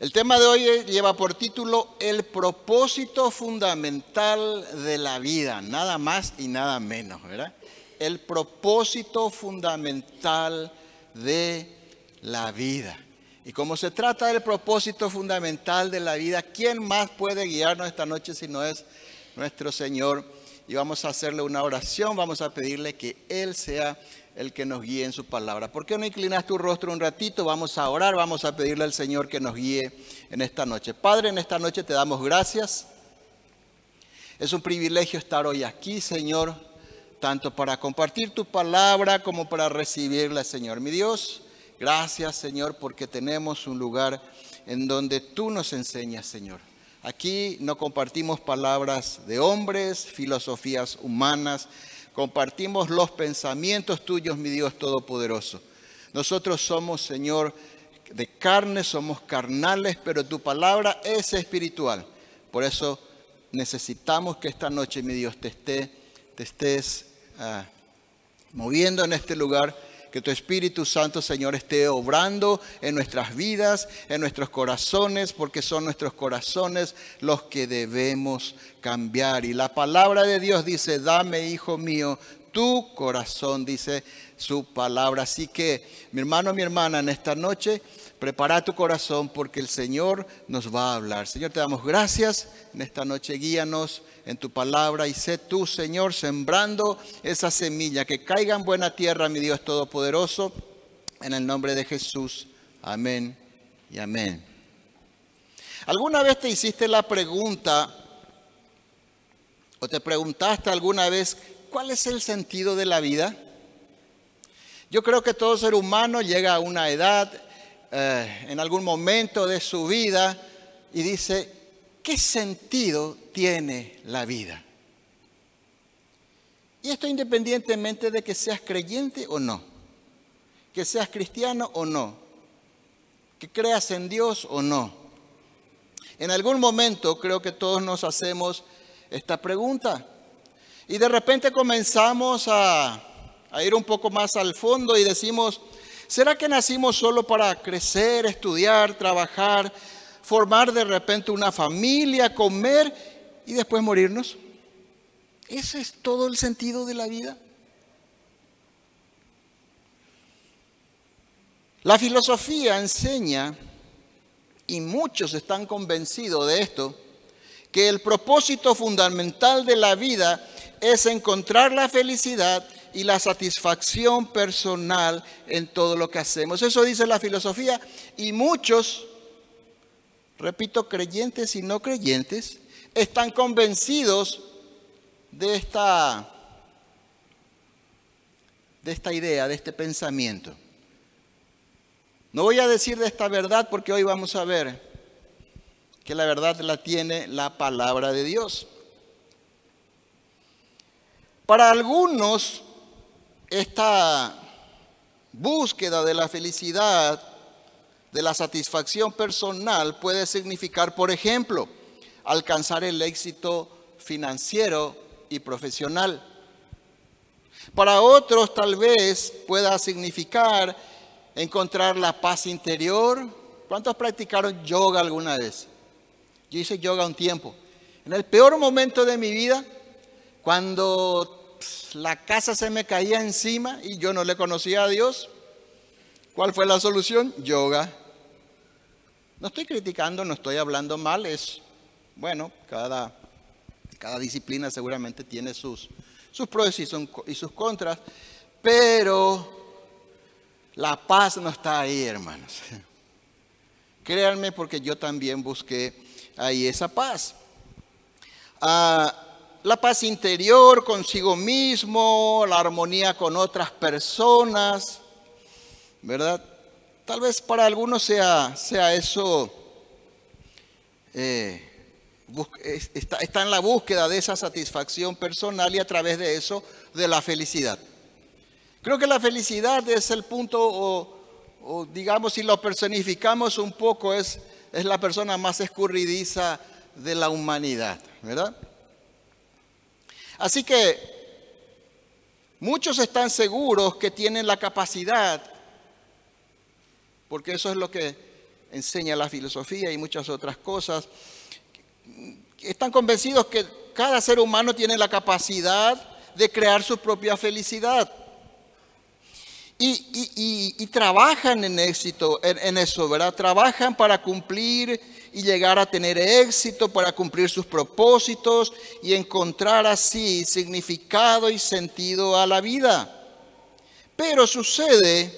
El tema de hoy lleva por título El propósito fundamental de la vida, nada más y nada menos, ¿verdad? El propósito fundamental de la vida. Y como se trata del propósito fundamental de la vida, ¿quién más puede guiarnos esta noche si no es nuestro Señor? Y vamos a hacerle una oración, vamos a pedirle que Él sea el que nos guíe en su palabra. ¿Por qué no inclinas tu rostro un ratito? Vamos a orar, vamos a pedirle al Señor que nos guíe en esta noche. Padre, en esta noche te damos gracias. Es un privilegio estar hoy aquí, Señor, tanto para compartir tu palabra como para recibirla, Señor. Mi Dios, gracias, Señor, porque tenemos un lugar en donde tú nos enseñas, Señor. Aquí no compartimos palabras de hombres, filosofías humanas, compartimos los pensamientos tuyos, mi Dios Todopoderoso. Nosotros somos, Señor, de carne, somos carnales, pero tu palabra es espiritual. Por eso necesitamos que esta noche, mi Dios, te, esté, te estés ah, moviendo en este lugar que tu Espíritu Santo, Señor, esté obrando en nuestras vidas, en nuestros corazones, porque son nuestros corazones los que debemos cambiar. Y la palabra de Dios dice, dame, hijo mío, tu corazón, dice su palabra. Así que, mi hermano, mi hermana, en esta noche Prepara tu corazón porque el Señor nos va a hablar. Señor, te damos gracias en esta noche. Guíanos en tu palabra y sé tú, Señor, sembrando esa semilla que caiga en buena tierra, mi Dios Todopoderoso. En el nombre de Jesús. Amén y amén. ¿Alguna vez te hiciste la pregunta o te preguntaste alguna vez cuál es el sentido de la vida? Yo creo que todo ser humano llega a una edad eh, en algún momento de su vida y dice, ¿qué sentido tiene la vida? Y esto independientemente de que seas creyente o no, que seas cristiano o no, que creas en Dios o no. En algún momento creo que todos nos hacemos esta pregunta y de repente comenzamos a, a ir un poco más al fondo y decimos, ¿Será que nacimos solo para crecer, estudiar, trabajar, formar de repente una familia, comer y después morirnos? ¿Ese es todo el sentido de la vida? La filosofía enseña, y muchos están convencidos de esto, que el propósito fundamental de la vida es encontrar la felicidad y la satisfacción personal en todo lo que hacemos. Eso dice la filosofía y muchos, repito, creyentes y no creyentes, están convencidos de esta, de esta idea, de este pensamiento. No voy a decir de esta verdad porque hoy vamos a ver que la verdad la tiene la palabra de Dios. Para algunos esta búsqueda de la felicidad, de la satisfacción personal puede significar, por ejemplo, alcanzar el éxito financiero y profesional. Para otros tal vez pueda significar encontrar la paz interior. ¿Cuántos practicaron yoga alguna vez? Yo hice yoga un tiempo. En el peor momento de mi vida, cuando la casa se me caía encima y yo no le conocía a Dios. ¿Cuál fue la solución? Yoga. No estoy criticando, no estoy hablando mal, es, bueno, cada, disciplina seguramente tiene sus, pros y, y sus contras, pero la paz no está ahí, hermanos. Créanme porque yo también busqué ahí esa paz. Ah, la paz interior consigo mismo, la armonía con otras personas, ¿verdad? Tal vez para algunos sea, eso, eh, está, en la búsqueda de esa satisfacción personal y a través de eso de la felicidad. Creo que la felicidad es el punto, o, o digamos si lo personificamos un poco, es, es la persona más escurridiza de la humanidad, ¿verdad? Así que muchos están seguros que tienen la capacidad, porque eso es lo que enseña la filosofía y muchas otras cosas, están convencidos que cada ser humano tiene la capacidad de crear su propia felicidad. Y, trabajan en éxito, en, eso, ¿verdad? Trabajan para cumplir y llegar a tener éxito, para cumplir sus propósitos y encontrar así significado y sentido a la vida. Pero sucede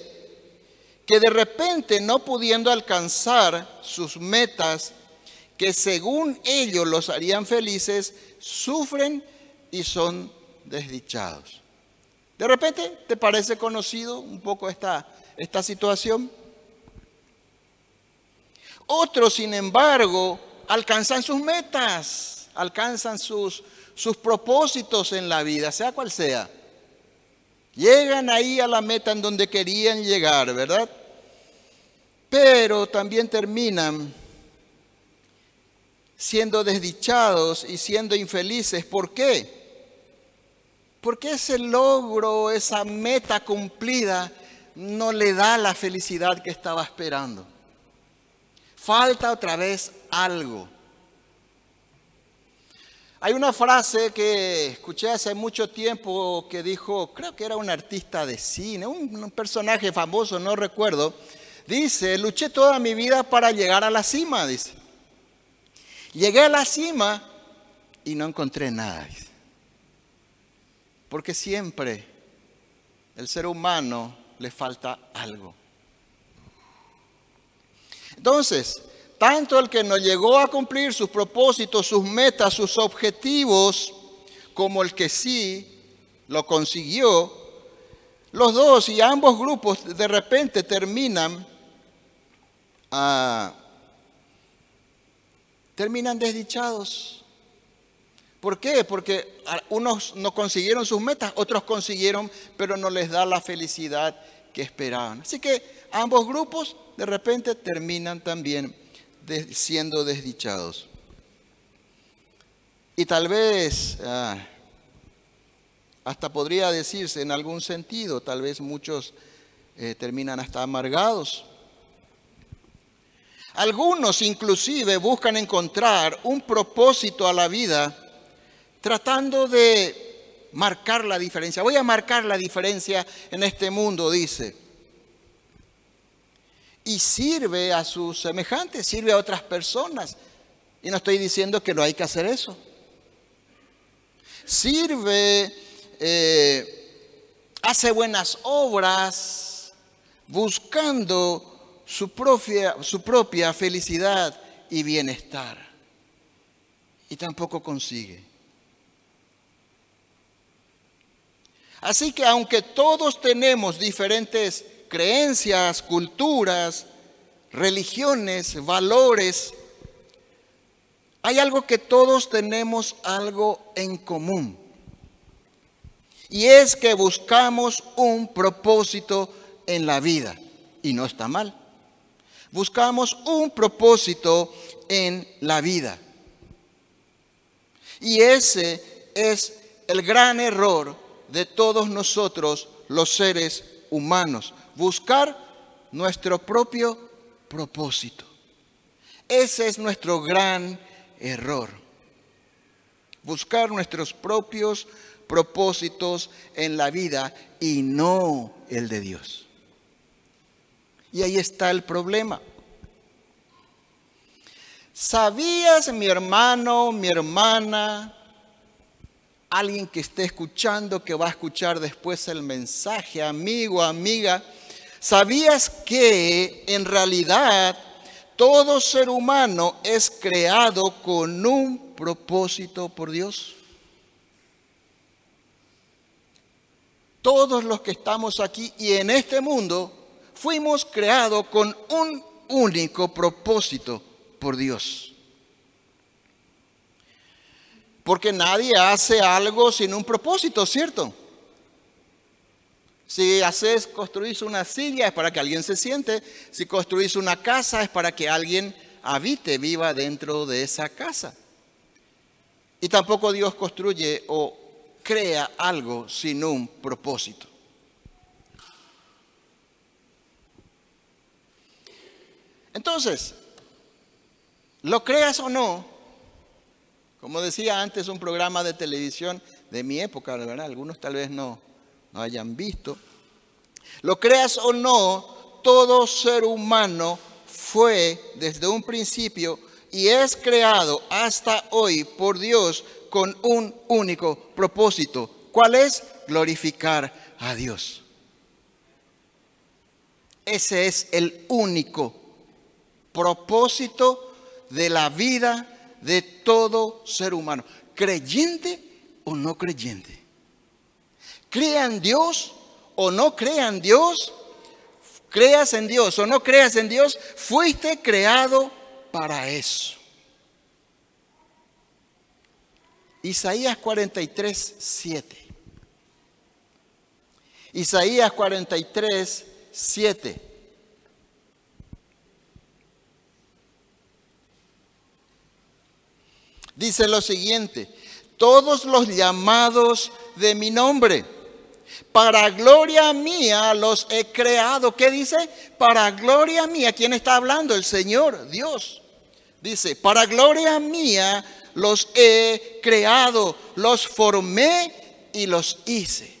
que de repente, no pudiendo alcanzar sus metas, que según ellos los harían felices, sufren y son desdichados. De repente, ¿te parece conocido un poco esta, esta situación? Otros, sin embargo, alcanzan sus metas, alcanzan sus, propósitos en la vida, sea cual sea. Llegan ahí a la meta en donde querían llegar, ¿verdad? Pero también terminan siendo desdichados y siendo infelices. ¿Por qué? Porque ese logro, esa meta cumplida, no le da la felicidad que estaba esperando. Falta otra vez algo. Hay una frase que escuché hace mucho tiempo que dijo, creo que era un artista de cine, un, personaje famoso, no recuerdo. Dice, luché toda mi vida para llegar a la cima, dice. Llegué a la cima y no encontré nada. Dice. Porque siempre el ser humano le falta algo. Entonces, tanto el que no llegó a cumplir sus propósitos, sus metas, sus objetivos, como el que sí lo consiguió, los dos y ambos grupos de repente terminan, ah, terminan desdichados. ¿Por qué? Porque unos no consiguieron sus metas, otros consiguieron, pero no les da la felicidad que esperaban. Así que ambos grupos de repente terminan también siendo desdichados. Y tal vez, ah, hasta podría decirse en algún sentido, tal vez muchos eh, terminan hasta amargados. Algunos inclusive buscan encontrar un propósito a la vida tratando de marcar la diferencia. Voy a marcar la diferencia en este mundo, dice. Y sirve a sus semejantes, sirve a otras personas. Y no estoy diciendo que no hay que hacer eso. Sirve, eh, hace buenas obras, buscando su propia, su propia felicidad y bienestar. Y tampoco consigue. Así que aunque todos tenemos diferentes creencias, culturas, religiones, valores, hay algo que todos tenemos algo en común. Y es que buscamos un propósito en la vida. Y no está mal. Buscamos un propósito en la vida. Y ese es el gran error de todos nosotros los seres humanos. Buscar nuestro propio propósito. Ese es nuestro gran error. Buscar nuestros propios propósitos en la vida y no el de Dios. Y ahí está el problema. ¿Sabías, mi hermano, mi hermana, alguien que esté escuchando, que va a escuchar después el mensaje, amigo, amiga, ¿sabías que en realidad todo ser humano es creado con un propósito por Dios? Todos los que estamos aquí y en este mundo fuimos creados con un único propósito por Dios. Porque nadie hace algo sin un propósito, ¿cierto? Si haces, construís una silla es para que alguien se siente. Si construís una casa es para que alguien habite, viva dentro de esa casa. Y tampoco Dios construye o crea algo sin un propósito. Entonces, lo creas o no, como decía antes un programa de televisión de mi época, ¿verdad? Algunos tal vez no, no hayan visto. Lo creas o no, todo ser humano fue desde un principio y es creado hasta hoy por Dios con un único propósito. ¿Cuál es? Glorificar a Dios. Ese es el único propósito de la vida de todo ser humano, creyente o no creyente. Crean Dios o no crean Dios, creas en Dios o no creas en Dios, fuiste creado para eso. Isaías 43, 7. Isaías 43, 7. Dice lo siguiente, todos los llamados de mi nombre, para gloria mía los he creado. ¿Qué dice? Para gloria mía. ¿Quién está hablando? El Señor, Dios. Dice, para gloria mía los he creado, los formé y los hice.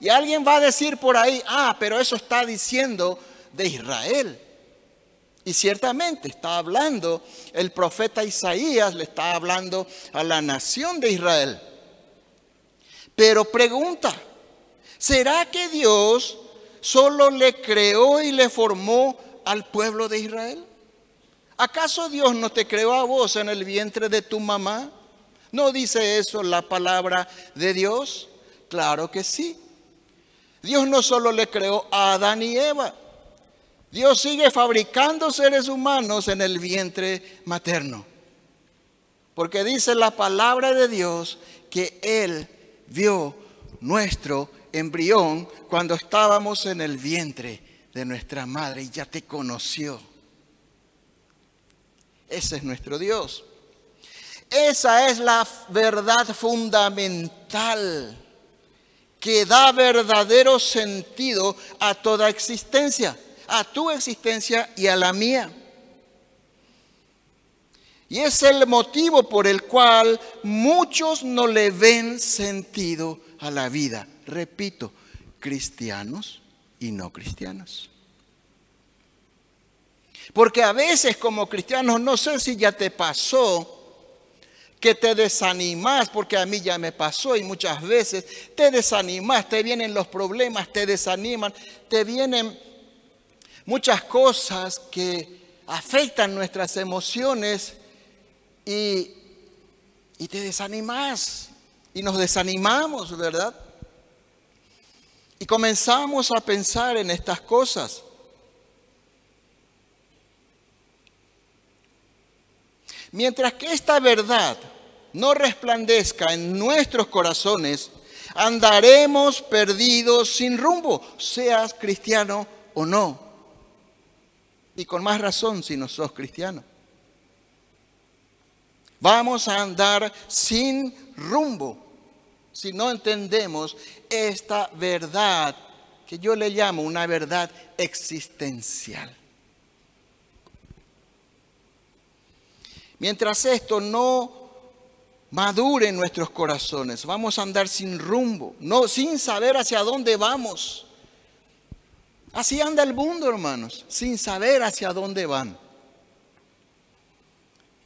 Y alguien va a decir por ahí, ah, pero eso está diciendo de Israel. Y ciertamente está hablando, el profeta Isaías le está hablando a la nación de Israel. Pero pregunta, ¿será que Dios solo le creó y le formó al pueblo de Israel? ¿Acaso Dios no te creó a vos en el vientre de tu mamá? ¿No dice eso la palabra de Dios? Claro que sí. Dios no solo le creó a Adán y Eva, Dios sigue fabricando seres humanos en el vientre materno. Porque dice la palabra de Dios que Él vio nuestro embrión cuando estábamos en el vientre de nuestra madre y ya te conoció. Ese es nuestro Dios. Esa es la verdad fundamental que da verdadero sentido a toda existencia a tu existencia y a la mía. Y es el motivo por el cual muchos no le ven sentido a la vida. Repito, cristianos y no cristianos. Porque a veces como cristianos, no sé si ya te pasó, que te desanimas, porque a mí ya me pasó y muchas veces te desanimas, te vienen los problemas, te desaniman, te vienen muchas cosas que afectan nuestras emociones y, te desanimas y nos desanimamos, ¿verdad? Y comenzamos a pensar en estas cosas. Mientras que esta verdad no resplandezca en nuestros corazones, andaremos perdidos sin rumbo, seas cristiano o no. Y con más razón si no sos cristiano. Vamos a andar sin rumbo si no entendemos esta verdad que yo le llamo una verdad existencial. Mientras esto no madure en nuestros corazones, vamos a andar sin rumbo, no sin saber hacia dónde vamos. Así anda el mundo, hermanos, sin saber hacia dónde van.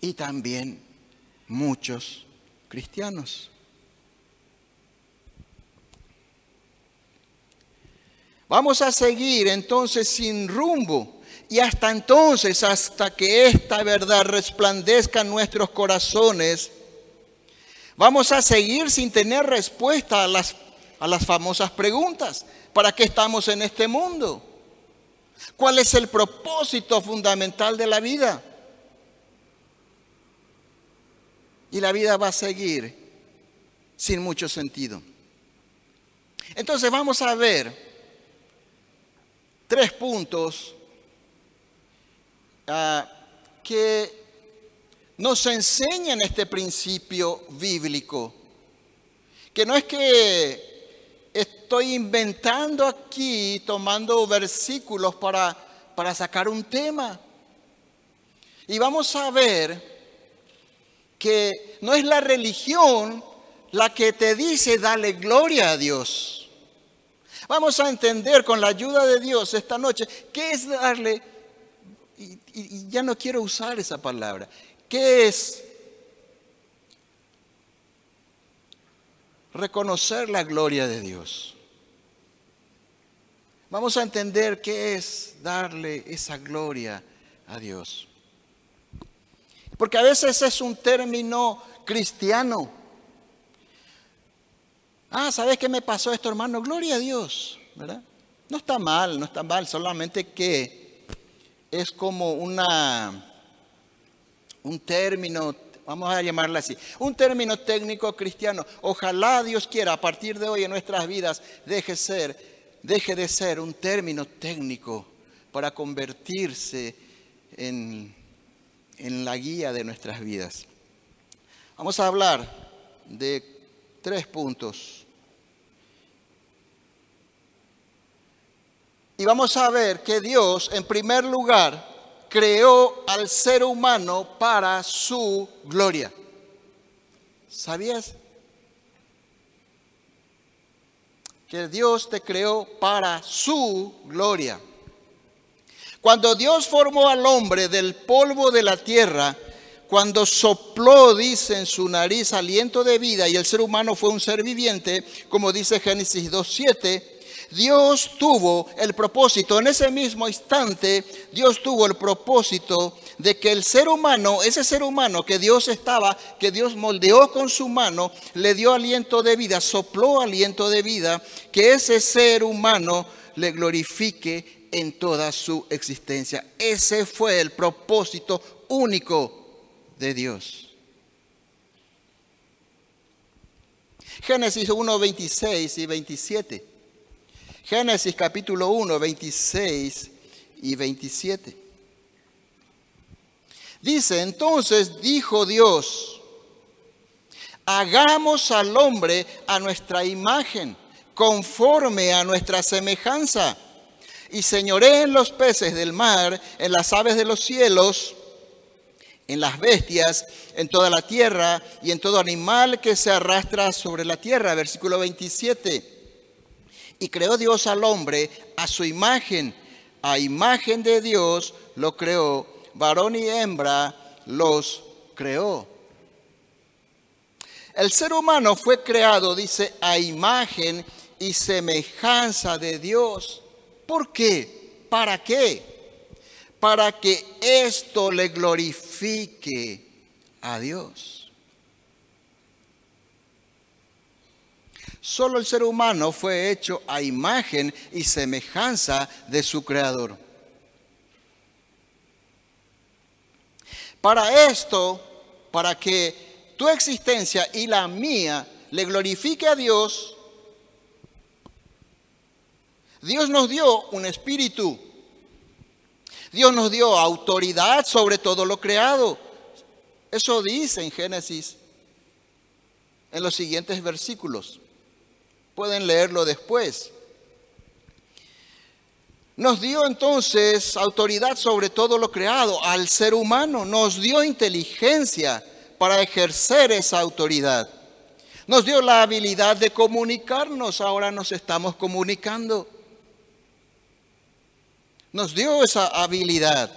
Y también muchos cristianos. Vamos a seguir entonces sin rumbo y hasta entonces, hasta que esta verdad resplandezca en nuestros corazones, vamos a seguir sin tener respuesta a las, a las famosas preguntas. ¿Para qué estamos en este mundo? ¿Cuál es el propósito fundamental de la vida? Y la vida va a seguir sin mucho sentido. Entonces vamos a ver tres puntos ah, que nos enseñan este principio bíblico. Que no es que estoy inventando aquí, tomando versículos para, para sacar un tema. Y vamos a ver que no es la religión la que te dice dale gloria a Dios. Vamos a entender con la ayuda de Dios esta noche qué es darle, y, y ya no quiero usar esa palabra, qué es reconocer la gloria de Dios. Vamos a entender qué es darle esa gloria a Dios. Porque a veces es un término cristiano. Ah, ¿sabes qué me pasó esto, hermano? Gloria a Dios, ¿verdad? No está mal, no está mal, solamente que es como una un término Vamos a llamarla así. Un término técnico cristiano. Ojalá Dios quiera a partir de hoy en nuestras vidas deje, ser, deje de ser un término técnico para convertirse en, en la guía de nuestras vidas. Vamos a hablar de tres puntos. Y vamos a ver que Dios, en primer lugar, creó al ser humano para su gloria. ¿Sabías? Que Dios te creó para su gloria. Cuando Dios formó al hombre del polvo de la tierra, cuando sopló, dice, en su nariz aliento de vida y el ser humano fue un ser viviente, como dice Génesis 2.7, Dios tuvo el propósito, en ese mismo instante, Dios tuvo el propósito de que el ser humano, ese ser humano que Dios estaba, que Dios moldeó con su mano, le dio aliento de vida, sopló aliento de vida, que ese ser humano le glorifique en toda su existencia. Ese fue el propósito único de Dios. Génesis 1, 26 y 27. Génesis capítulo 1, 26 y 27. Dice, entonces dijo Dios, hagamos al hombre a nuestra imagen, conforme a nuestra semejanza, y señoré en los peces del mar, en las aves de los cielos, en las bestias, en toda la tierra y en todo animal que se arrastra sobre la tierra. Versículo 27. Y creó Dios al hombre a su imagen. A imagen de Dios lo creó. Varón y hembra los creó. El ser humano fue creado, dice, a imagen y semejanza de Dios. ¿Por qué? ¿Para qué? Para que esto le glorifique a Dios. Solo el ser humano fue hecho a imagen y semejanza de su creador. Para esto, para que tu existencia y la mía le glorifique a Dios, Dios nos dio un espíritu. Dios nos dio autoridad sobre todo lo creado. Eso dice en Génesis en los siguientes versículos. Pueden leerlo después. Nos dio entonces autoridad sobre todo lo creado al ser humano. Nos dio inteligencia para ejercer esa autoridad. Nos dio la habilidad de comunicarnos. Ahora nos estamos comunicando. Nos dio esa habilidad.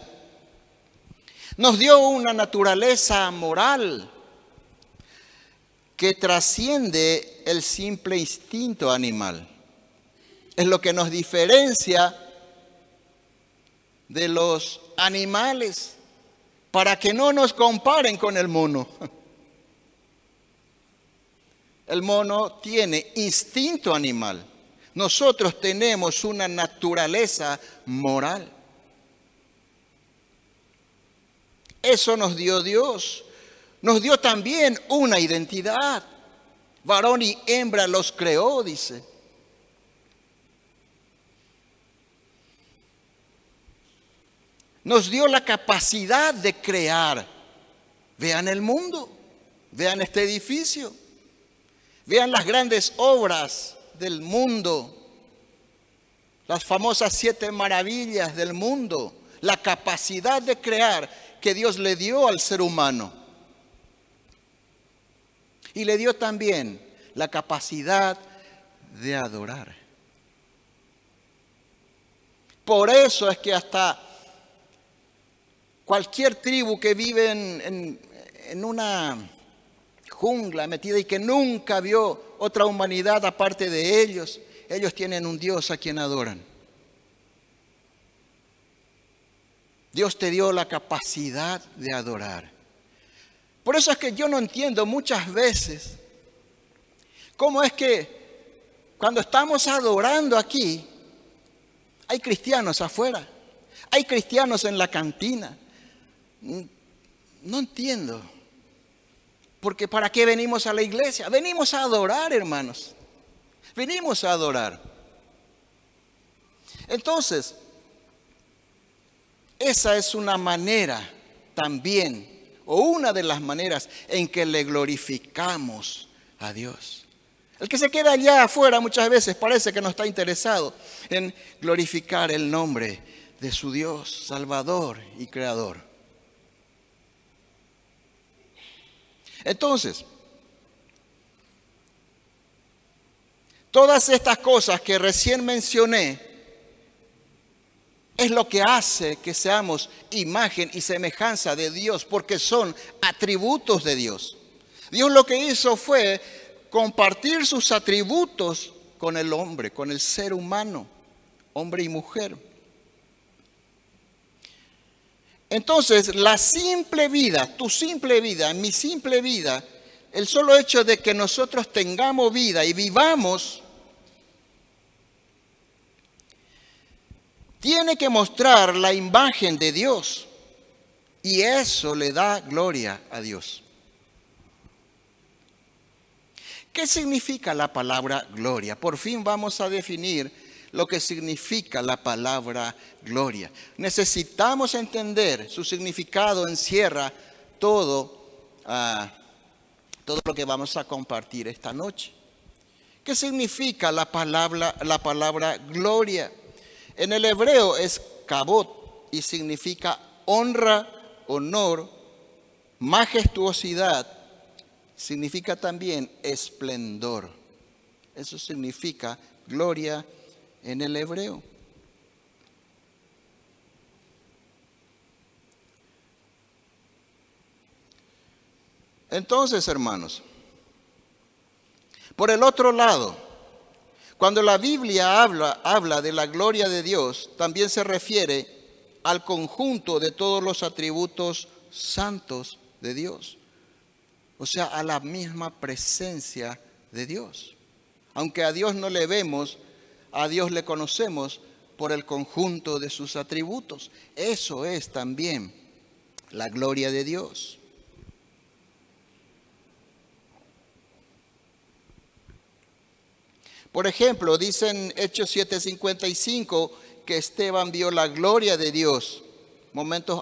Nos dio una naturaleza moral que trasciende el simple instinto animal. Es lo que nos diferencia de los animales para que no nos comparen con el mono. El mono tiene instinto animal. Nosotros tenemos una naturaleza moral. Eso nos dio Dios nos dio también una identidad. Varón y hembra los creó, dice. Nos dio la capacidad de crear. Vean el mundo, vean este edificio, vean las grandes obras del mundo, las famosas siete maravillas del mundo, la capacidad de crear que Dios le dio al ser humano. Y le dio también la capacidad de adorar. Por eso es que hasta cualquier tribu que vive en, en, una jungla metida y que nunca vio otra humanidad aparte de ellos, ellos tienen un Dios a quien adoran. Dios te dio la capacidad de adorar. Por eso es que yo no entiendo muchas veces cómo es que cuando estamos adorando aquí, hay cristianos afuera, hay cristianos en la cantina. No entiendo. Porque ¿para qué venimos a la iglesia? Venimos a adorar, hermanos. Venimos a adorar. Entonces, esa es una manera también, o una de las maneras en que le glorificamos a Dios. El que se queda allá afuera muchas veces parece que no está interesado en glorificar el nombre de su Dios, Salvador y Creador. Entonces, todas estas cosas que recién mencioné es lo que hace que seamos imagen y semejanza de Dios, porque son atributos de Dios. Dios lo que hizo fue compartir sus atributos con el hombre, con el ser humano, hombre y mujer. Entonces, la simple vida, tu simple vida, mi simple vida, el solo hecho de que nosotros tengamos vida y vivamos, tiene que mostrar la imagen de Dios. Y eso le da gloria a Dios. ¿Qué significa la palabra gloria? Por fin vamos a definir lo que significa la palabra gloria. Necesitamos entender su significado encierra todo, ah, todo lo que vamos a compartir esta noche. ¿Qué significa la palabra, la palabra gloria? En el hebreo es kabot y significa honra, honor, majestuosidad, significa también esplendor. Eso significa gloria en el hebreo. Entonces, hermanos, por el otro lado, cuando la Biblia habla, habla de la gloria de Dios, también se refiere al conjunto de todos los atributos santos de Dios o sea, a la misma presencia de Dios. Aunque a Dios no le vemos, a Dios le conocemos por el conjunto de sus atributos. Eso es también la gloria de Dios. Por ejemplo, dicen Hechos 7:55 que Esteban vio la gloria de Dios momentos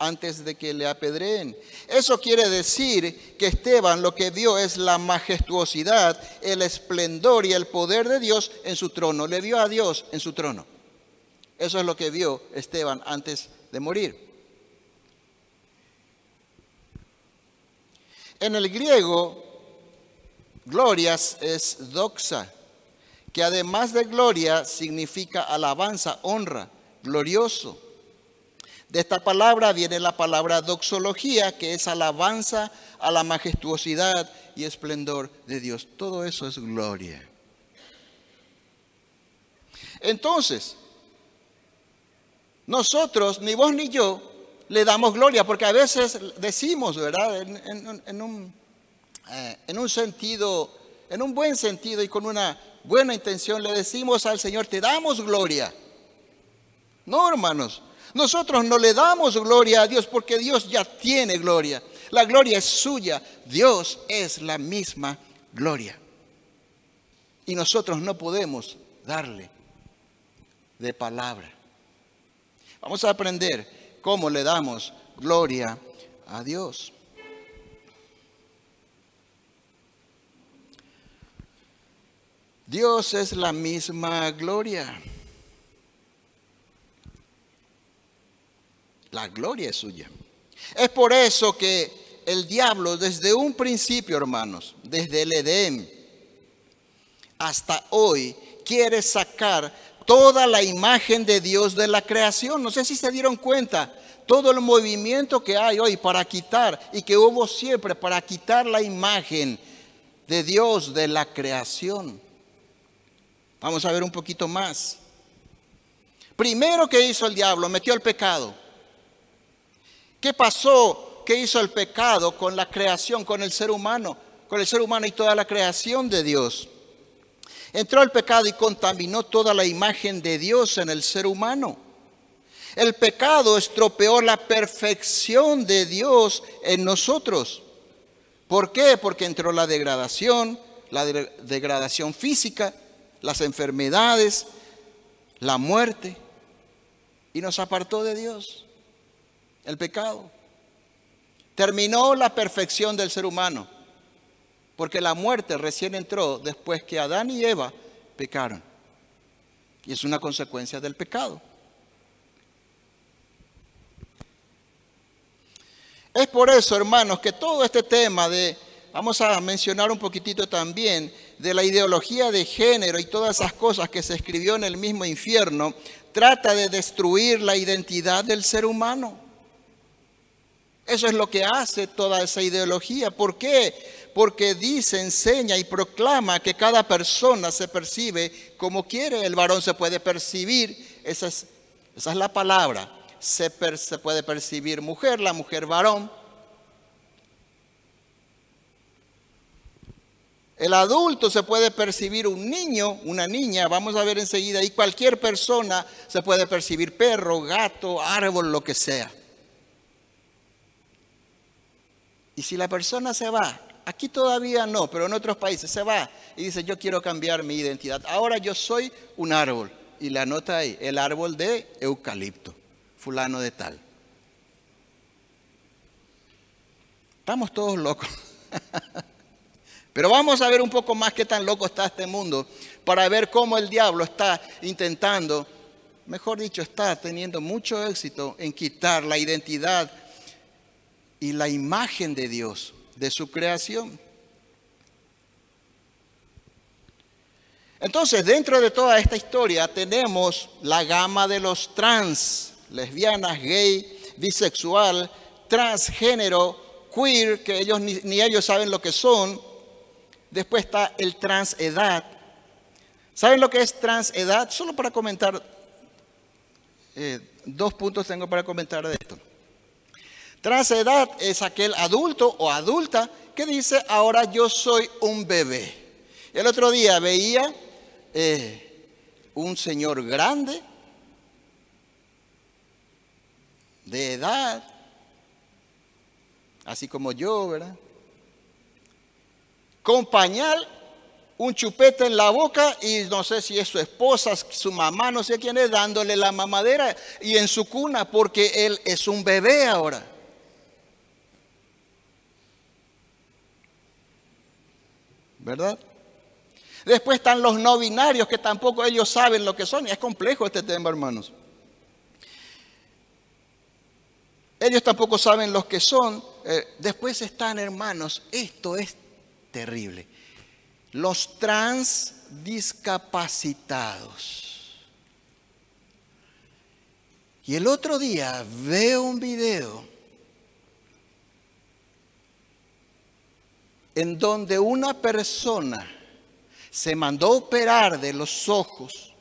antes de que le apedreen. Eso quiere decir que Esteban lo que vio es la majestuosidad, el esplendor y el poder de Dios en su trono. Le vio a Dios en su trono. Eso es lo que vio Esteban antes de morir. En el griego, glorias es doxa, que además de gloria significa alabanza, honra, glorioso. De esta palabra viene la palabra doxología, que es alabanza a la majestuosidad y esplendor de Dios. Todo eso es gloria. Entonces, nosotros, ni vos ni yo, le damos gloria, porque a veces decimos, ¿verdad? En, un, eh, en un sentido, en un buen sentido y con una buena intención, le decimos al Señor, te damos gloria. No, hermanos, nosotros no le damos gloria a Dios porque Dios ya tiene gloria. La gloria es suya. Dios es la misma gloria. Y nosotros no podemos darle de palabra. Vamos a aprender cómo le damos gloria a Dios. Dios es la misma gloria. La gloria es suya. Es por eso que el diablo desde un principio, hermanos, desde el Edén hasta hoy, quiere sacar toda la imagen de Dios de la creación. No sé si se dieron cuenta, todo el movimiento que hay hoy para quitar y que hubo siempre para quitar la imagen de Dios de la creación. Vamos a ver un poquito más. Primero que hizo el diablo, metió el pecado. ¿Qué pasó? ¿Qué hizo el pecado con la creación, con el ser humano? Con el ser humano y toda la creación de Dios. Entró el pecado y contaminó toda la imagen de Dios en el ser humano. El pecado estropeó la perfección de Dios en nosotros. ¿Por qué? Porque entró la degradación, la degradación física, las enfermedades, la muerte, y nos apartó de Dios. El pecado. Terminó la perfección del ser humano. Porque la muerte recién entró después que Adán y Eva pecaron. Y es una consecuencia del pecado. Es por eso, hermanos, que todo este tema de, vamos a mencionar un poquitito también, de la ideología de género y todas esas cosas que se escribió en el mismo infierno, trata de destruir la identidad del ser humano. Eso es lo que hace toda esa ideología. ¿Por qué? porque dice, enseña y proclama que cada persona se percibe como quiere. El varón se puede percibir, esa es, la palabra, se, se puede percibir mujer, la mujer varón. El adulto se puede percibir un niño, una niña, vamos a ver enseguida, y cualquier persona se puede percibir perro, gato, árbol, lo que sea. Y si la persona se va Aquí todavía no, pero en otros países se va y dice, yo quiero cambiar mi identidad. Ahora yo soy un árbol. Y la nota ahí, el árbol de eucalipto, fulano de tal. Estamos todos locos. Pero vamos a ver un poco más qué tan loco está este mundo para ver cómo el diablo está intentando, mejor dicho, está teniendo mucho éxito en quitar la identidad y la imagen de Dios de su creación. Entonces, dentro de toda esta historia tenemos la gama de los trans, lesbianas, gay, bisexual, transgénero, queer, que ellos ni, ellos saben lo que son. Después está el transedad. ¿Saben lo que es transedad? Solo para comentar, eh, dos puntos tengo para comentar de esto. Transedad es aquel adulto o adulta que dice, ahora yo soy un bebé. El otro día veía eh, un señor grande, de edad, así como yo, ¿verdad? Con pañal, un chupete en la boca y no sé si es su esposa, su mamá, no sé quién es, dándole la mamadera y en su cuna porque él es un bebé ahora. ¿Verdad? Después están los no binarios que tampoco ellos saben lo que son. Y es complejo este tema, hermanos. Ellos tampoco saben lo que son. Eh, después están, hermanos, esto es terrible. Los trans discapacitados. Y el otro día veo un video en donde una persona se mandó operar de los ojos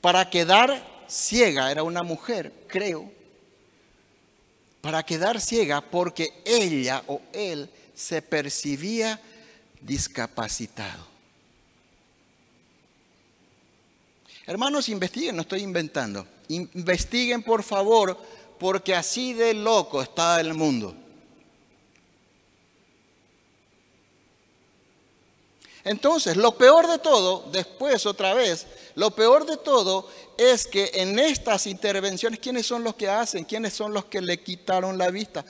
para quedar ciega, era una mujer, creo, para quedar ciega porque ella o él se percibía discapacitado. Hermanos, investiguen, no estoy inventando. Investiguen por favor, porque así de loco está el mundo. Entonces, lo peor de todo, después otra vez, lo peor de todo es que en estas intervenciones, ¿quiénes son los que hacen? ¿Quiénes son los que le quitaron la vista?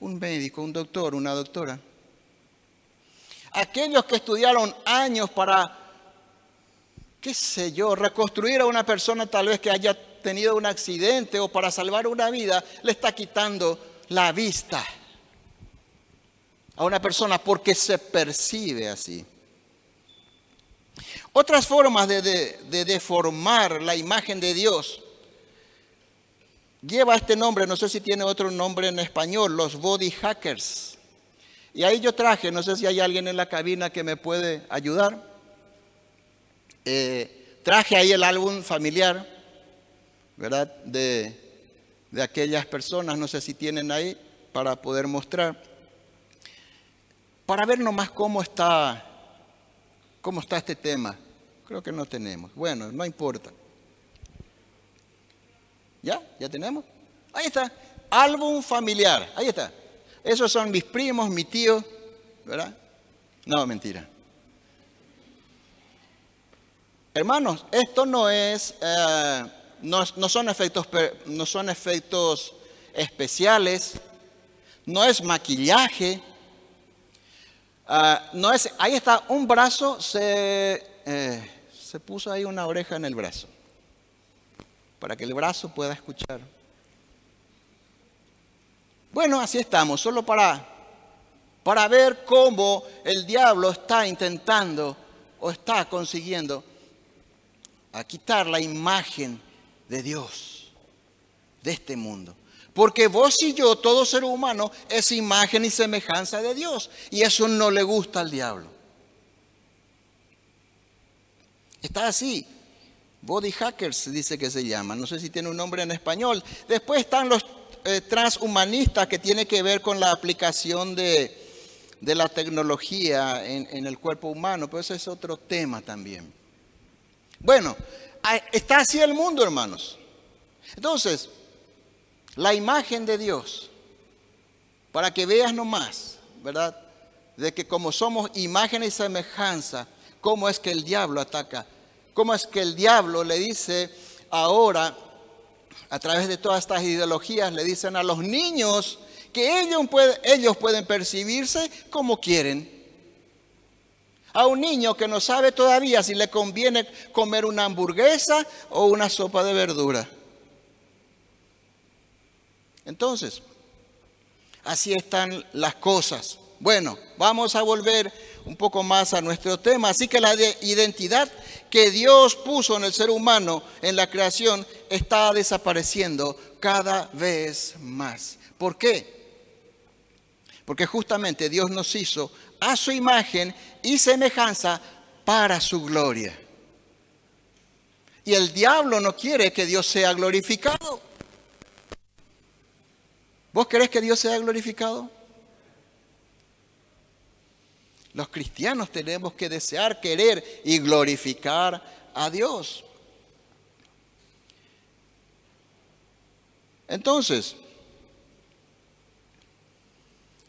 Un médico, un doctor, una doctora. Aquellos que estudiaron años para, qué sé yo, reconstruir a una persona tal vez que haya tenido un accidente o para salvar una vida, le está quitando la vista a una persona porque se percibe así. Otras formas de, deformar la imagen de Dios lleva este nombre, no sé si tiene otro nombre en español, los body hackers. Y ahí yo traje, no sé si hay alguien en la cabina que me puede ayudar. Eh, traje ahí el álbum familiar, ¿verdad? De, de aquellas personas, no sé si tienen ahí para poder mostrar. Para ver nomás cómo está ¿Cómo está este tema? Creo que no tenemos. Bueno, no importa. ¿Ya? ¿Ya tenemos? Ahí está. Álbum familiar. Ahí está. Esos son mis primos, mi tío, ¿verdad? No, mentira. Hermanos, esto no es, eh, no, son efectos, no son efectos especiales, no es maquillaje, Ah, no es, ahí está, un brazo, se, eh, se puso ahí una oreja en el brazo, para que el brazo pueda escuchar. Bueno, así estamos, solo para, para ver cómo el diablo está intentando o está consiguiendo a quitar la imagen de Dios de este mundo. Porque vos y yo, todo ser humano, es imagen y semejanza de Dios. Y eso no le gusta al diablo. Está así. Body hackers dice que se llama. No sé si tiene un nombre en español. Después están los eh, transhumanistas que tiene que ver con la aplicación de, la tecnología en, en, el cuerpo humano. Pero ese es otro tema también. Bueno, está así el mundo, hermanos. Entonces, la imagen de Dios, para que veas nomás, ¿verdad? De que como somos imagen y semejanza, cómo es que el diablo ataca, cómo es que el diablo le dice ahora, a través de todas estas ideologías, le dicen a los niños que ellos, ellos pueden percibirse como quieren. A un niño que no sabe todavía si le conviene comer una hamburguesa o una sopa de verdura. Entonces, así están las cosas. Bueno, vamos a volver un poco más a nuestro tema. Así que la identidad que Dios puso en el ser humano en la creación está desapareciendo cada vez más. ¿Por qué? Porque justamente Dios nos hizo a su imagen y semejanza para su gloria. Y el diablo no quiere que Dios sea glorificado. ¿Vos querés que Dios sea glorificado? Los cristianos tenemos que desear, querer y glorificar a Dios. Entonces,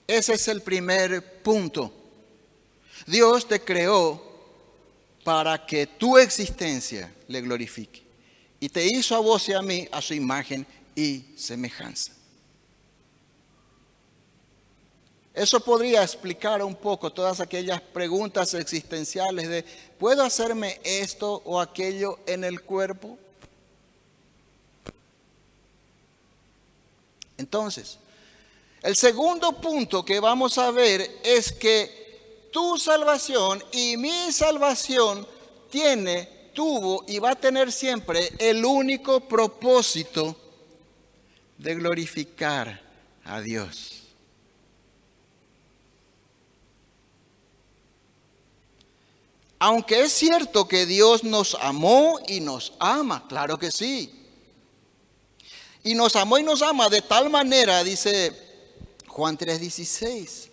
ese es el primer punto. Dios te creó para que tu existencia le glorifique. Y te hizo a vos y a mí a su imagen y semejanza. Eso podría explicar un poco todas aquellas preguntas existenciales de, ¿puedo hacerme esto o aquello en el cuerpo? Entonces, el segundo punto que vamos a ver es que tu salvación y mi salvación tiene, tuvo y va a tener siempre el único propósito de glorificar a Dios. Aunque es cierto que Dios nos amó y nos ama, claro que sí. Y nos amó y nos ama de tal manera, dice Juan 3:16,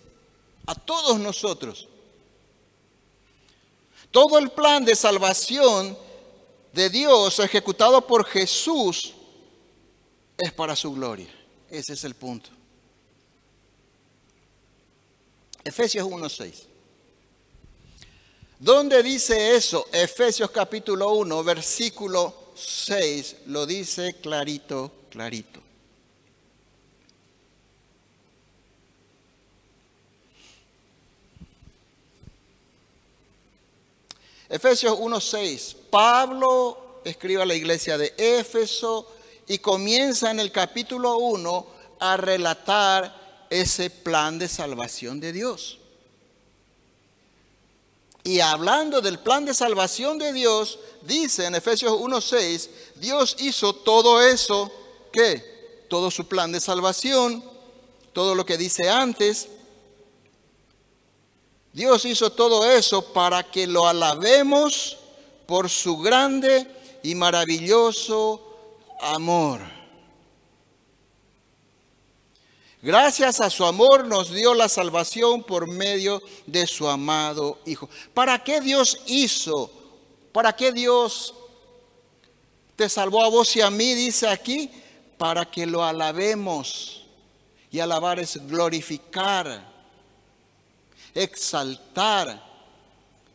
a todos nosotros. Todo el plan de salvación de Dios ejecutado por Jesús es para su gloria. Ese es el punto. Efesios 1:6. ¿Dónde dice eso? Efesios capítulo 1, versículo 6, lo dice clarito, clarito. Efesios 1, 6. Pablo, escribe a la iglesia de Éfeso y comienza en el capítulo 1 a relatar ese plan de salvación de Dios. Y hablando del plan de salvación de Dios, dice en Efesios 1:6, Dios hizo todo eso, ¿qué? Todo su plan de salvación, todo lo que dice antes. Dios hizo todo eso para que lo alabemos por su grande y maravilloso amor. Gracias a su amor nos dio la salvación por medio de su amado Hijo. ¿Para qué Dios hizo? ¿Para qué Dios te salvó a vos y a mí? Dice aquí, para que lo alabemos. Y alabar es glorificar, exaltar.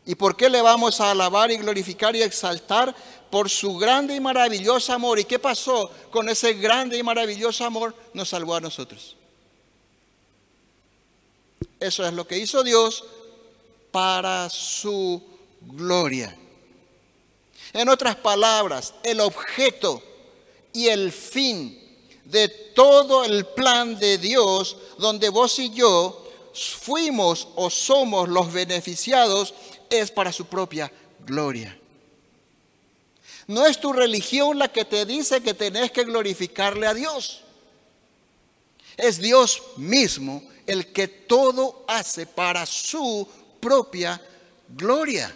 ¿Y por qué le vamos a alabar y glorificar y exaltar? Por su grande y maravilloso amor. ¿Y qué pasó con ese grande y maravilloso amor? Nos salvó a nosotros. Eso es lo que hizo Dios para su gloria. En otras palabras, el objeto y el fin de todo el plan de Dios, donde vos y yo fuimos o somos los beneficiados, es para su propia gloria. No es tu religión la que te dice que tenés que glorificarle a Dios. Es Dios mismo el que todo hace para su propia gloria.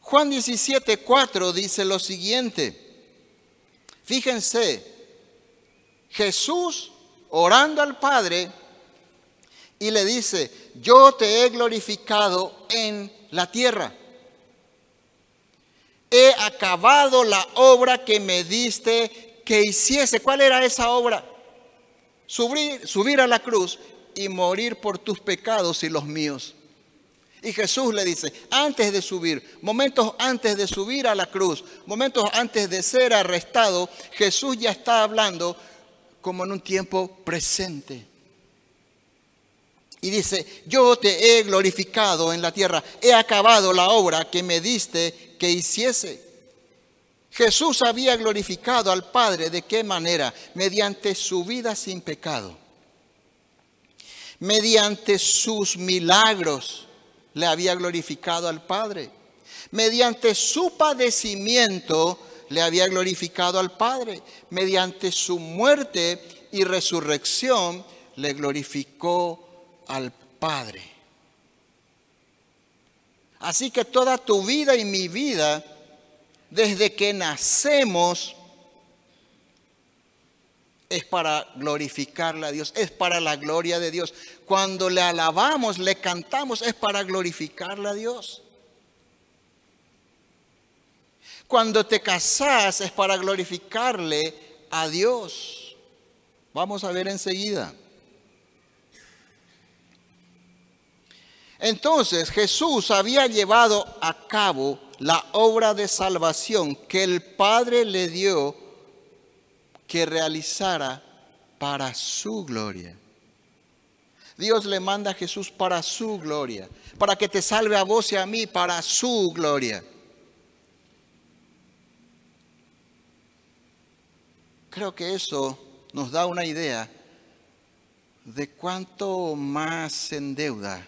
Juan 17, 4 dice lo siguiente. Fíjense, Jesús orando al Padre y le dice, yo te he glorificado en la tierra. He acabado la obra que me diste que hiciese. ¿Cuál era esa obra? Subir, subir a la cruz y morir por tus pecados y los míos. Y Jesús le dice, antes de subir, momentos antes de subir a la cruz, momentos antes de ser arrestado, Jesús ya está hablando como en un tiempo presente. Y dice, yo te he glorificado en la tierra, he acabado la obra que me diste que hiciese. Jesús había glorificado al Padre de qué manera? Mediante su vida sin pecado. Mediante sus milagros le había glorificado al Padre. Mediante su padecimiento le había glorificado al Padre. Mediante su muerte y resurrección le glorificó al Padre. Así que toda tu vida y mi vida desde que nacemos es para glorificarle a Dios, es para la gloria de Dios. Cuando le alabamos, le cantamos, es para glorificarle a Dios. Cuando te casas es para glorificarle a Dios. Vamos a ver enseguida. Entonces Jesús había llevado a cabo la obra de salvación que el Padre le dio que realizara para su gloria. Dios le manda a Jesús para su gloria, para que te salve a vos y a mí para su gloria. Creo que eso nos da una idea de cuánto más en deuda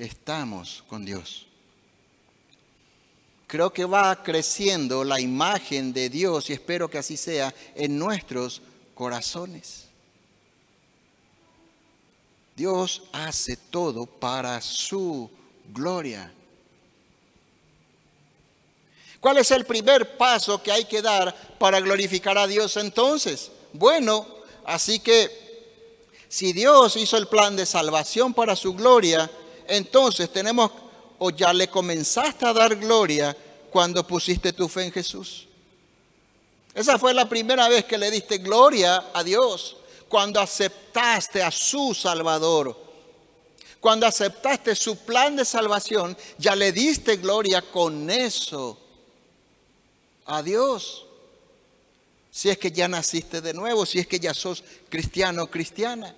estamos con Dios creo que va creciendo la imagen de Dios y espero que así sea en nuestros corazones. Dios hace todo para su gloria. ¿Cuál es el primer paso que hay que dar para glorificar a Dios entonces? Bueno, así que si Dios hizo el plan de salvación para su gloria, entonces tenemos o ya le comenzaste a dar gloria cuando pusiste tu fe en Jesús? Esa fue la primera vez que le diste gloria a Dios, cuando aceptaste a su Salvador. Cuando aceptaste su plan de salvación, ya le diste gloria con eso a Dios. Si es que ya naciste de nuevo, si es que ya sos cristiano o cristiana.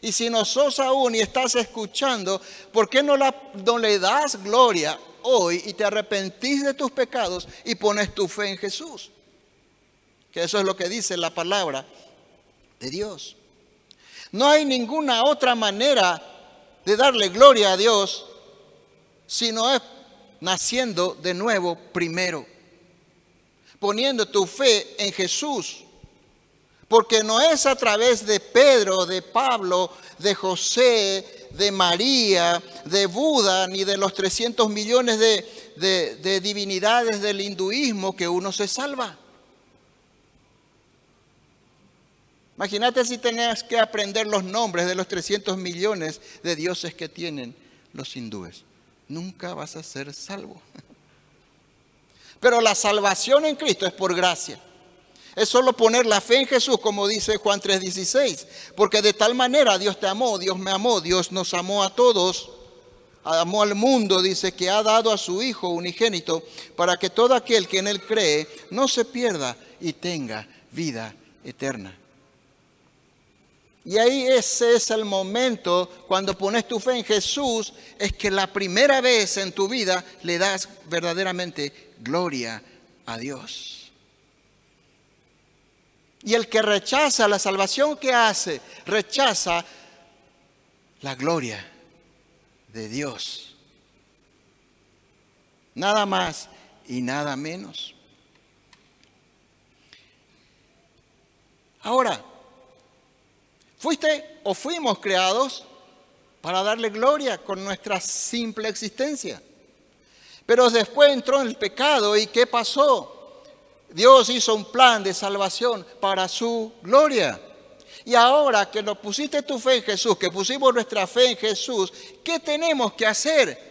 Y si no sos aún y estás escuchando, ¿por qué no, no le das gloria hoy y te arrepentís de tus pecados y pones tu fe en Jesús? Que eso es lo que dice la palabra de Dios. No hay ninguna otra manera de darle gloria a Dios si no es naciendo de nuevo primero, poniendo tu fe en Jesús. Porque no es a través de Pedro, de Pablo, de José, de María, de Buda, ni de los 300 millones de, de divinidades del hinduismo que uno se salva. Imagínate si tenías que aprender los nombres de los 300 millones de dioses que tienen los hindúes. Nunca vas a ser salvo. Pero la salvación en Cristo es por gracia. Es solo poner la fe en Jesús, como dice Juan 3:16. Porque de tal manera Dios te amó, Dios me amó, Dios nos amó a todos. Amó al mundo, dice que ha dado a su Hijo unigénito para que todo aquel que en Él cree no se pierda y tenga vida eterna. Y ahí ese es el momento cuando pones tu fe en Jesús, es que la primera vez en tu vida le das verdaderamente gloria a Dios. Y el que rechaza la salvación que hace, rechaza la gloria de Dios. Nada más y nada menos. Ahora, Fuiste o fuimos creados para darle gloria con nuestra simple existencia. Pero después entró en el pecado y ¿qué pasó? Dios hizo un plan de salvación para su gloria. Y ahora que nos pusiste tu fe en Jesús, que pusimos nuestra fe en Jesús, ¿qué tenemos que hacer?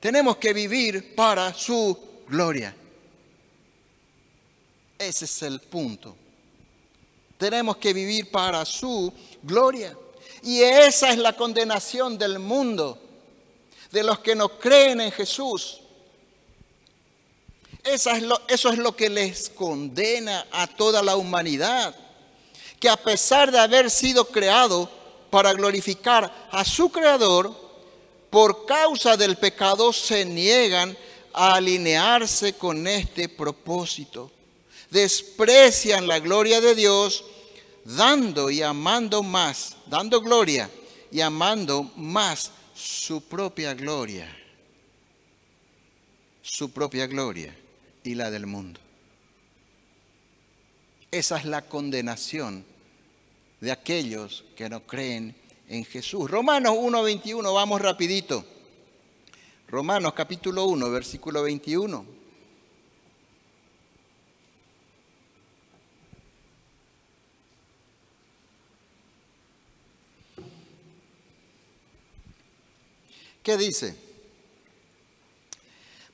Tenemos que vivir para su gloria. Ese es el punto. Tenemos que vivir para su gloria. Y esa es la condenación del mundo, de los que no creen en Jesús. Eso es lo que les condena a toda la humanidad. Que a pesar de haber sido creado para glorificar a su Creador, por causa del pecado se niegan a alinearse con este propósito desprecian la gloria de Dios, dando y amando más, dando gloria y amando más su propia gloria, su propia gloria y la del mundo. Esa es la condenación de aquellos que no creen en Jesús. Romanos 1.21, vamos rapidito. Romanos capítulo 1, versículo 21. ¿Qué dice?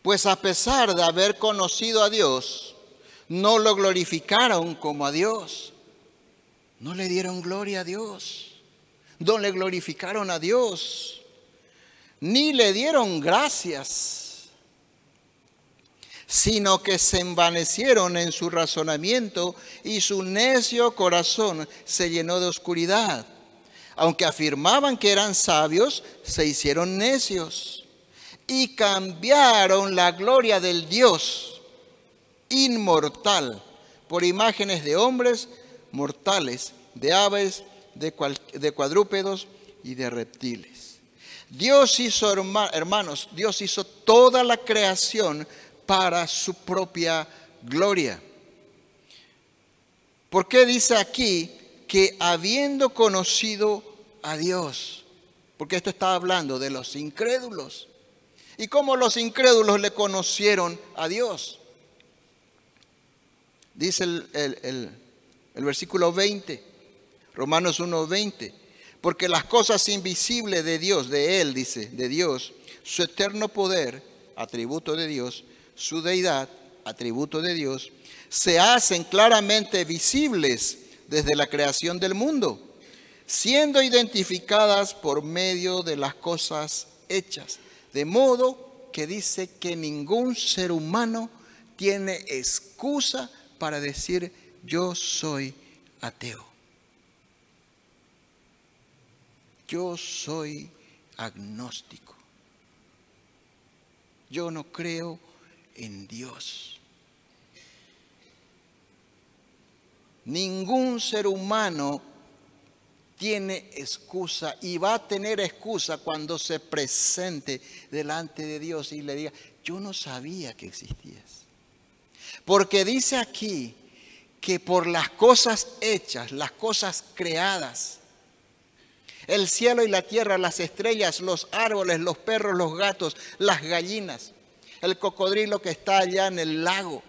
Pues a pesar de haber conocido a Dios, no lo glorificaron como a Dios. No le dieron gloria a Dios. No le glorificaron a Dios. Ni le dieron gracias. Sino que se envanecieron en su razonamiento y su necio corazón se llenó de oscuridad aunque afirmaban que eran sabios, se hicieron necios y cambiaron la gloria del Dios inmortal por imágenes de hombres mortales, de aves, de, cuadrúpedos y de reptiles. Dios hizo, hermanos, Dios hizo toda la creación para su propia gloria. ¿Por qué dice aquí que habiendo conocido a Dios, porque esto está hablando de los incrédulos, y cómo los incrédulos le conocieron a Dios. Dice el, versículo 20, Romanos 1:20, porque las cosas invisibles de Dios, de Él, dice, de Dios, su eterno poder, atributo de Dios, su deidad, atributo de Dios, se hacen claramente visibles desde la creación del mundo, siendo identificadas por medio de las cosas hechas. De modo que dice que ningún ser humano tiene excusa para decir yo soy ateo. yo soy agnóstico. Yo no creo en Dios. Ningún ser humano tiene excusa y va a tener excusa cuando se presente delante de Dios y le diga, yo no sabía que existías. Porque dice aquí que por las cosas hechas, las cosas creadas, el cielo y la tierra, las estrellas, los árboles, los perros, los gatos, las gallinas, el cocodrilo que está allá en el lago,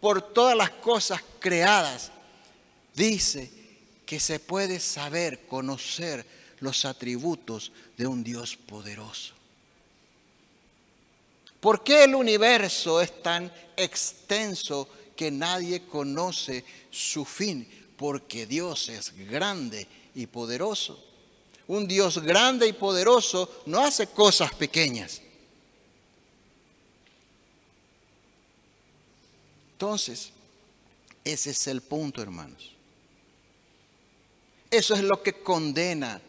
por todas las cosas creadas, dice que se puede saber, conocer los atributos de un Dios poderoso. ¿Por qué el universo es tan extenso que nadie conoce su fin? Porque Dios es grande y poderoso. Un Dios grande y poderoso no hace cosas pequeñas. Entonces, ese es el punto, hermanos. Eso es lo que condena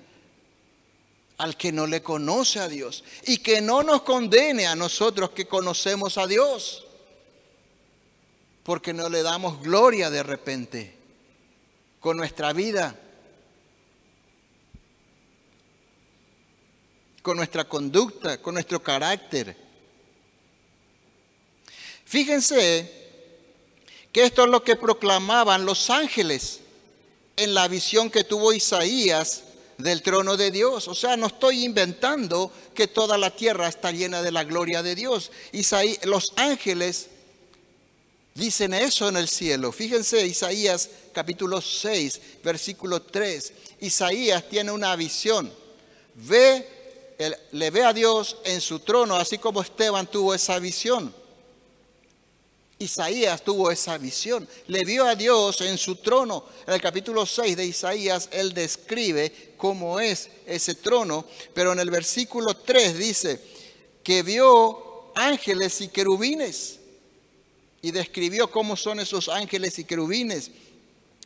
al que no le conoce a Dios y que no nos condene a nosotros que conocemos a Dios, porque no le damos gloria de repente con nuestra vida, con nuestra conducta, con nuestro carácter. Fíjense que esto es lo que proclamaban los ángeles en la visión que tuvo Isaías del trono de Dios. O sea, no estoy inventando que toda la tierra está llena de la gloria de Dios. los ángeles dicen eso en el cielo. Fíjense, Isaías capítulo 6, versículo 3. Isaías tiene una visión. Ve, le ve a Dios en su trono, así como Esteban tuvo esa visión. Isaías tuvo esa visión, le vio a Dios en su trono. En el capítulo 6 de Isaías, él describe cómo es ese trono, pero en el versículo 3 dice que vio ángeles y querubines y describió cómo son esos ángeles y querubines.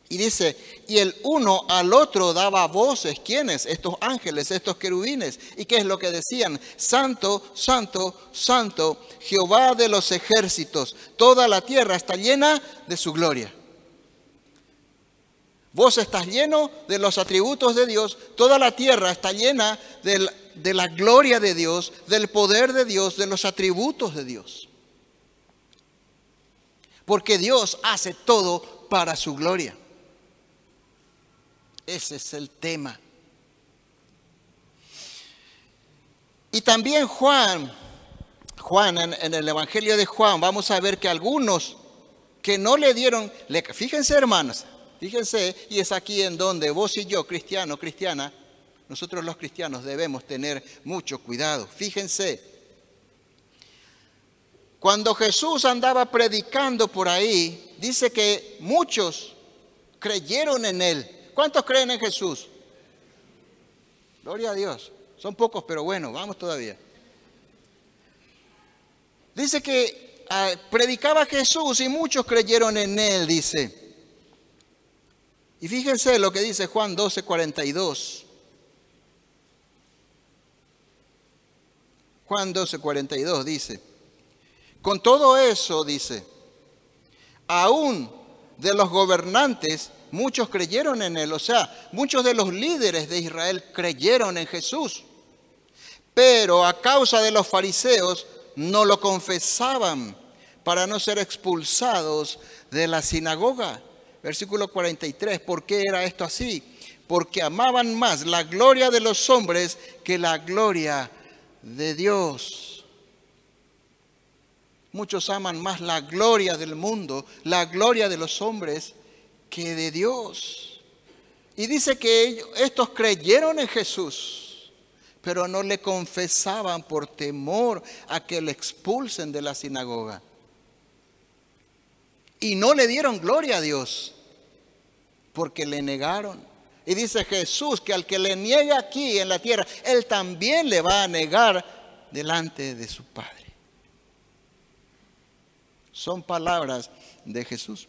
Y dice, y el uno al otro daba voces. ¿Quiénes? Estos ángeles, estos querubines. ¿Y qué es lo que decían? Santo, santo, santo, Jehová de los ejércitos. Toda la tierra está llena de su gloria. Vos estás lleno de los atributos de Dios. Toda la tierra está llena de de la gloria de Dios, del poder de Dios, de los atributos de Dios. Porque Dios hace todo para su gloria. Ese es el tema. Y también Juan, Juan, en, el Evangelio de Juan, vamos a ver que algunos que no le dieron, fíjense hermanos, fíjense, y es aquí en donde vos y yo, cristiano, cristiana, nosotros los cristianos debemos tener mucho cuidado. Fíjense, cuando Jesús andaba predicando por ahí, dice que muchos creyeron en él. ¿Cuántos creen en Jesús? Gloria a Dios. Son pocos, pero bueno, vamos todavía. Dice que ah, predicaba Jesús y muchos creyeron en él, dice. Y fíjense lo que dice Juan 12, 42. Juan 12, 42 dice, con todo eso dice, aún de los gobernantes muchos creyeron en él, o sea, muchos de los líderes de Israel creyeron en Jesús, pero a causa de los fariseos no lo confesaban para no ser expulsados de la sinagoga. Versículo 43, ¿por qué era esto así? Porque amaban más la gloria de los hombres que la gloria de Dios. Muchos aman más la gloria del mundo, la gloria de los hombres, que de Dios. Y dice que estos creyeron en Jesús, pero no le confesaban por temor a que le expulsen de la sinagoga. Y no le dieron gloria a Dios, porque le negaron. Y dice Jesús que al que le niegue aquí en la tierra, Él también le va a negar delante de su Padre. Son palabras de Jesús.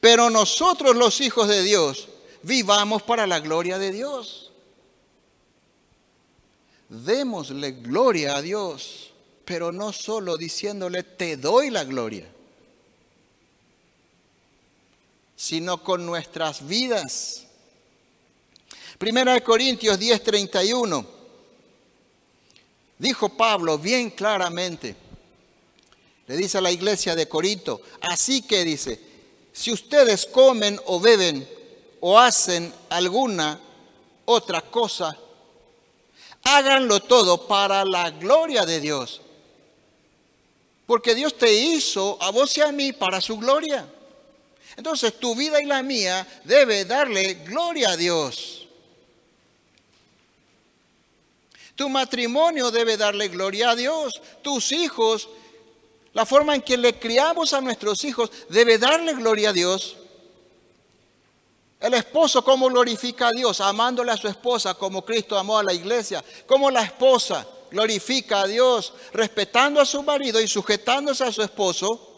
Pero nosotros los hijos de Dios vivamos para la gloria de Dios. Démosle gloria a Dios, pero no solo diciéndole te doy la gloria, sino con nuestras vidas. Primera de Corintios 10:31. Dijo Pablo bien claramente, le dice a la iglesia de Corinto, así que dice, si ustedes comen o beben o hacen alguna otra cosa, háganlo todo para la gloria de Dios. Porque Dios te hizo a vos y a mí para su gloria. Entonces tu vida y la mía debe darle gloria a Dios. Tu matrimonio debe darle gloria a Dios. Tus hijos la forma en que le criamos a nuestros hijos debe darle gloria a Dios. El esposo, ¿cómo glorifica a Dios? Amándole a su esposa como Cristo amó a la iglesia. Como la esposa glorifica a Dios, respetando a su marido y sujetándose a su esposo.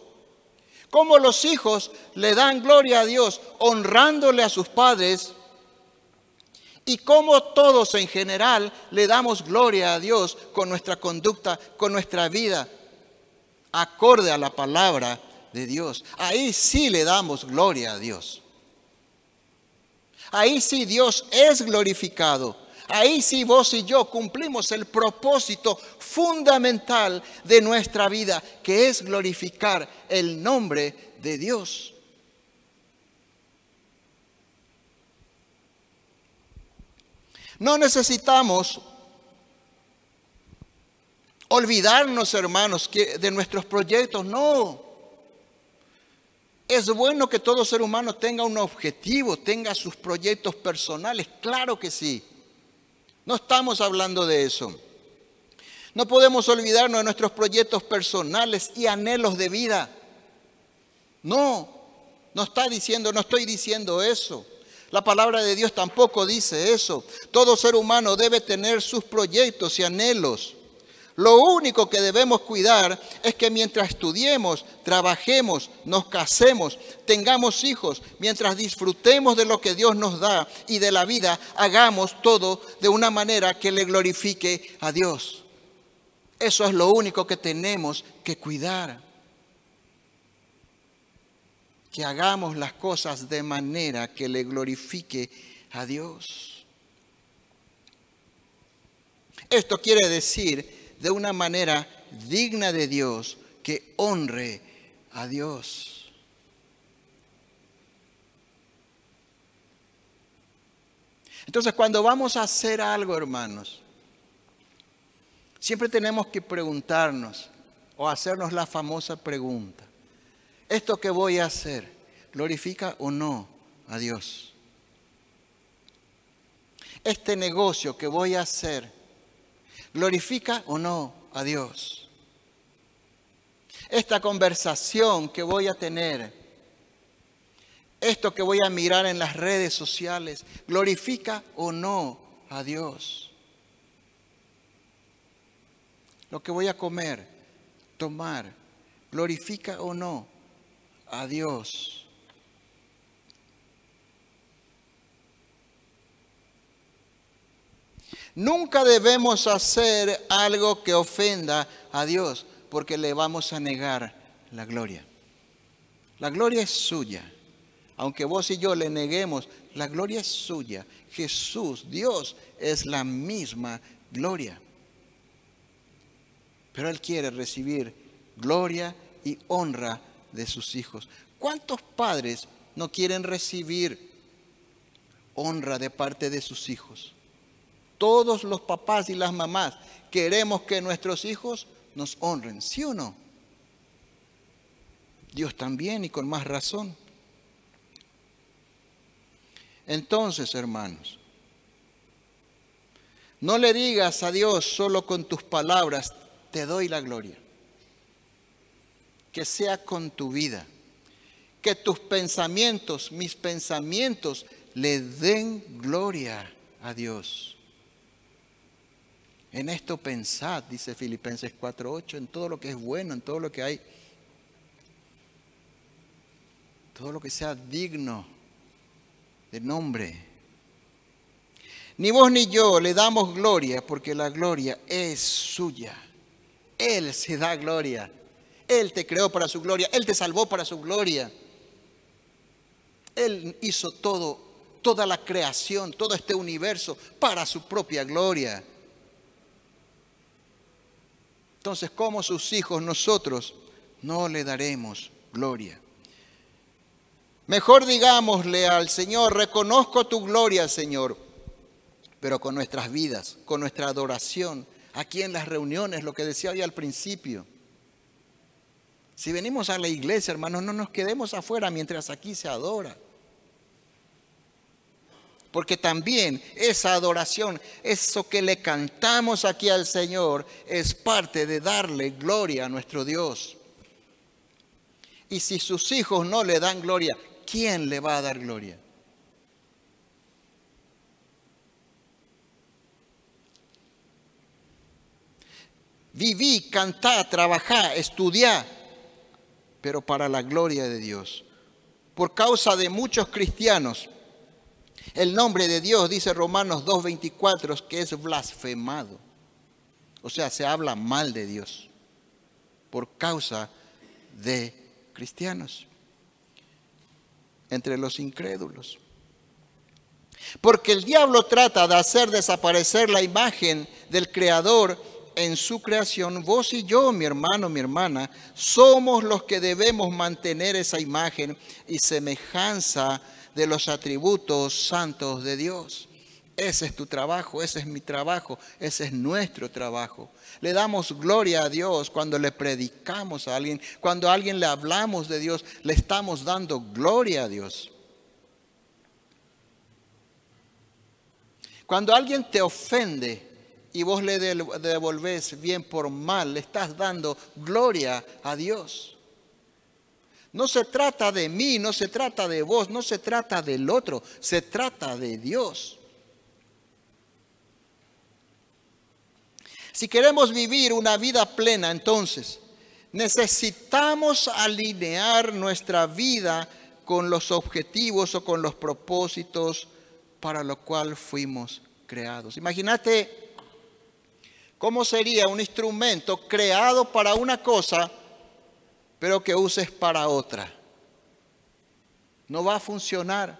Como los hijos le dan gloria a Dios, honrándole a sus padres. Y como todos en general le damos gloria a Dios con nuestra conducta, con nuestra vida, acorde a la palabra de Dios. Ahí sí le damos gloria a Dios. Ahí sí Dios es glorificado. Ahí sí vos y yo cumplimos el propósito fundamental de nuestra vida, que es glorificar el nombre de Dios. No necesitamos olvidarnos, hermanos, que de nuestros proyectos. No. Es bueno que todo ser humano tenga un objetivo, tenga sus proyectos personales. Claro que sí. No estamos hablando de eso. No podemos olvidarnos de nuestros proyectos personales y anhelos de vida. No, no está diciendo, no estoy diciendo eso. La palabra de Dios tampoco dice eso. Todo ser humano debe tener sus proyectos y anhelos. Lo único que debemos cuidar es que mientras estudiemos, trabajemos, nos casemos, tengamos hijos, mientras disfrutemos de lo que Dios nos da y de la vida, hagamos todo de una manera que le glorifique a Dios. Eso es lo único que tenemos que cuidar. Que hagamos las cosas de manera que le glorifique a Dios. Esto quiere decir de una manera digna de Dios, que honre a Dios. Entonces, cuando vamos a hacer algo, hermanos, siempre tenemos que preguntarnos o hacernos la famosa pregunta, ¿esto que voy a hacer glorifica o no a Dios? Este negocio que voy a hacer ¿Glorifica o no a Dios? Esta conversación que voy a tener, esto que voy a mirar en las redes sociales, ¿glorifica o no a Dios? Lo que voy a comer, tomar, ¿glorifica o no a Dios? Nunca debemos hacer algo que ofenda a Dios, porque le vamos a negar la gloria. La gloria es suya. Aunque vos y yo le neguemos, la gloria es suya. Jesús, Dios, es la misma gloria. Pero Él quiere recibir gloria y honra de sus hijos. ¿Cuántos padres no quieren recibir honra de parte de sus hijos? Todos los papás y las mamás queremos que nuestros hijos nos honren, ¿sí o no? Dios también y con más razón. Entonces, hermanos, no le digas a Dios solo con tus palabras, te doy la gloria. Que sea con tu vida. Que tus pensamientos, mis pensamientos, le den gloria a Dios. En esto pensad, dice Filipenses 4:8, en todo lo que es bueno, en todo lo que hay, todo lo que sea digno, de nombre. Ni vos ni yo le damos gloria porque la gloria es suya. Él se da gloria. Él te creó para su gloria. Él te salvó para su gloria. Él hizo todo, toda la creación, todo este universo para su propia gloria. Entonces, como sus hijos, nosotros no le daremos gloria. Mejor digámosle al Señor, reconozco tu gloria, Señor, pero con nuestras vidas, con nuestra adoración, aquí en las reuniones, lo que decía hoy al principio. Si venimos a la iglesia, hermanos, no nos quedemos afuera mientras aquí se adora. Porque también esa adoración, eso que le cantamos aquí al Señor, es parte de darle gloria a nuestro Dios. Y si sus hijos no le dan gloria, ¿quién le va a dar gloria? Viví, cantá, trabajá, estudiá, pero para la gloria de Dios. Por causa de muchos cristianos, el nombre de Dios, dice Romanos 2.24, que es blasfemado. O sea, se habla mal de Dios por causa de cristianos, entre los incrédulos. Porque el diablo trata de hacer desaparecer la imagen del Creador en su creación, vos y yo, mi hermano, mi hermana, somos los que debemos mantener esa imagen y semejanza de los atributos santos de Dios. Ese es tu trabajo, ese es mi trabajo, ese es nuestro trabajo. Le damos gloria a Dios cuando le predicamos a alguien, cuando a alguien le hablamos de Dios, le estamos dando gloria a Dios. Cuando alguien te ofende, y vos le devolvés bien por mal, le estás dando gloria a Dios. No se trata de mí, no se trata de vos, no se trata del otro, se trata de Dios. Si queremos vivir una vida plena, entonces necesitamos alinear nuestra vida con los objetivos o con los propósitos para lo cual fuimos creados. Imagínate ¿Cómo sería un instrumento creado para una cosa, pero que uses para otra? No va a funcionar.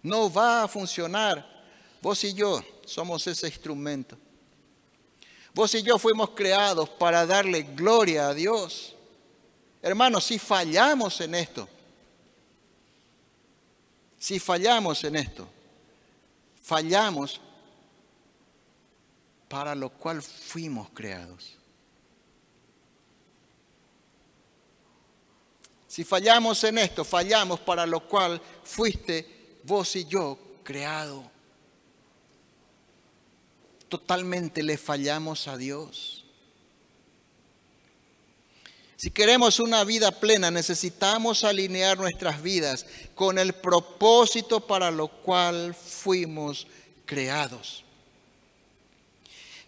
No va a funcionar. Vos y yo somos ese instrumento. Vos y yo fuimos creados para darle gloria a Dios. Hermanos, si fallamos en esto, si fallamos en esto, fallamos para lo cual fuimos creados. Si fallamos en esto, fallamos para lo cual fuiste vos y yo creado. Totalmente le fallamos a Dios. Si queremos una vida plena, necesitamos alinear nuestras vidas con el propósito para lo cual fuimos creados.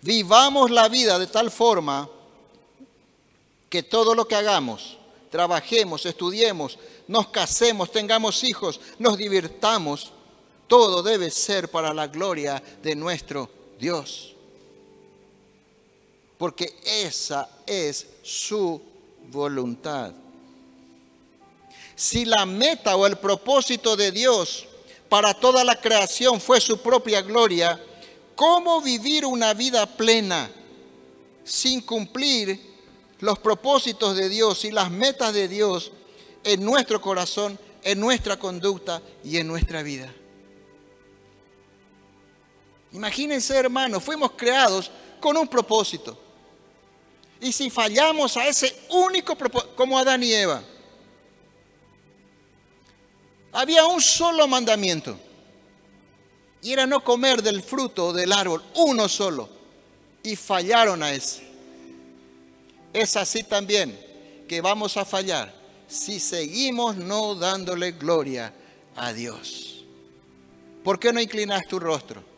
Vivamos la vida de tal forma que todo lo que hagamos, trabajemos, estudiemos, nos casemos, tengamos hijos, nos divirtamos, todo debe ser para la gloria de nuestro Dios. Porque esa es su voluntad. Si la meta o el propósito de Dios para toda la creación fue su propia gloria, cómo vivir una vida plena sin cumplir los propósitos de Dios y las metas de Dios en nuestro corazón, en nuestra conducta y en nuestra vida. Imagínense, hermanos, fuimos creados con un propósito. Y si fallamos a ese único propósito, como Adán y Eva, había un solo mandamiento y era no comer del fruto del árbol, uno solo. Y fallaron a ese. Es así también que vamos a fallar si seguimos no dándole gloria a Dios. ¿Por qué no inclinas tu rostro?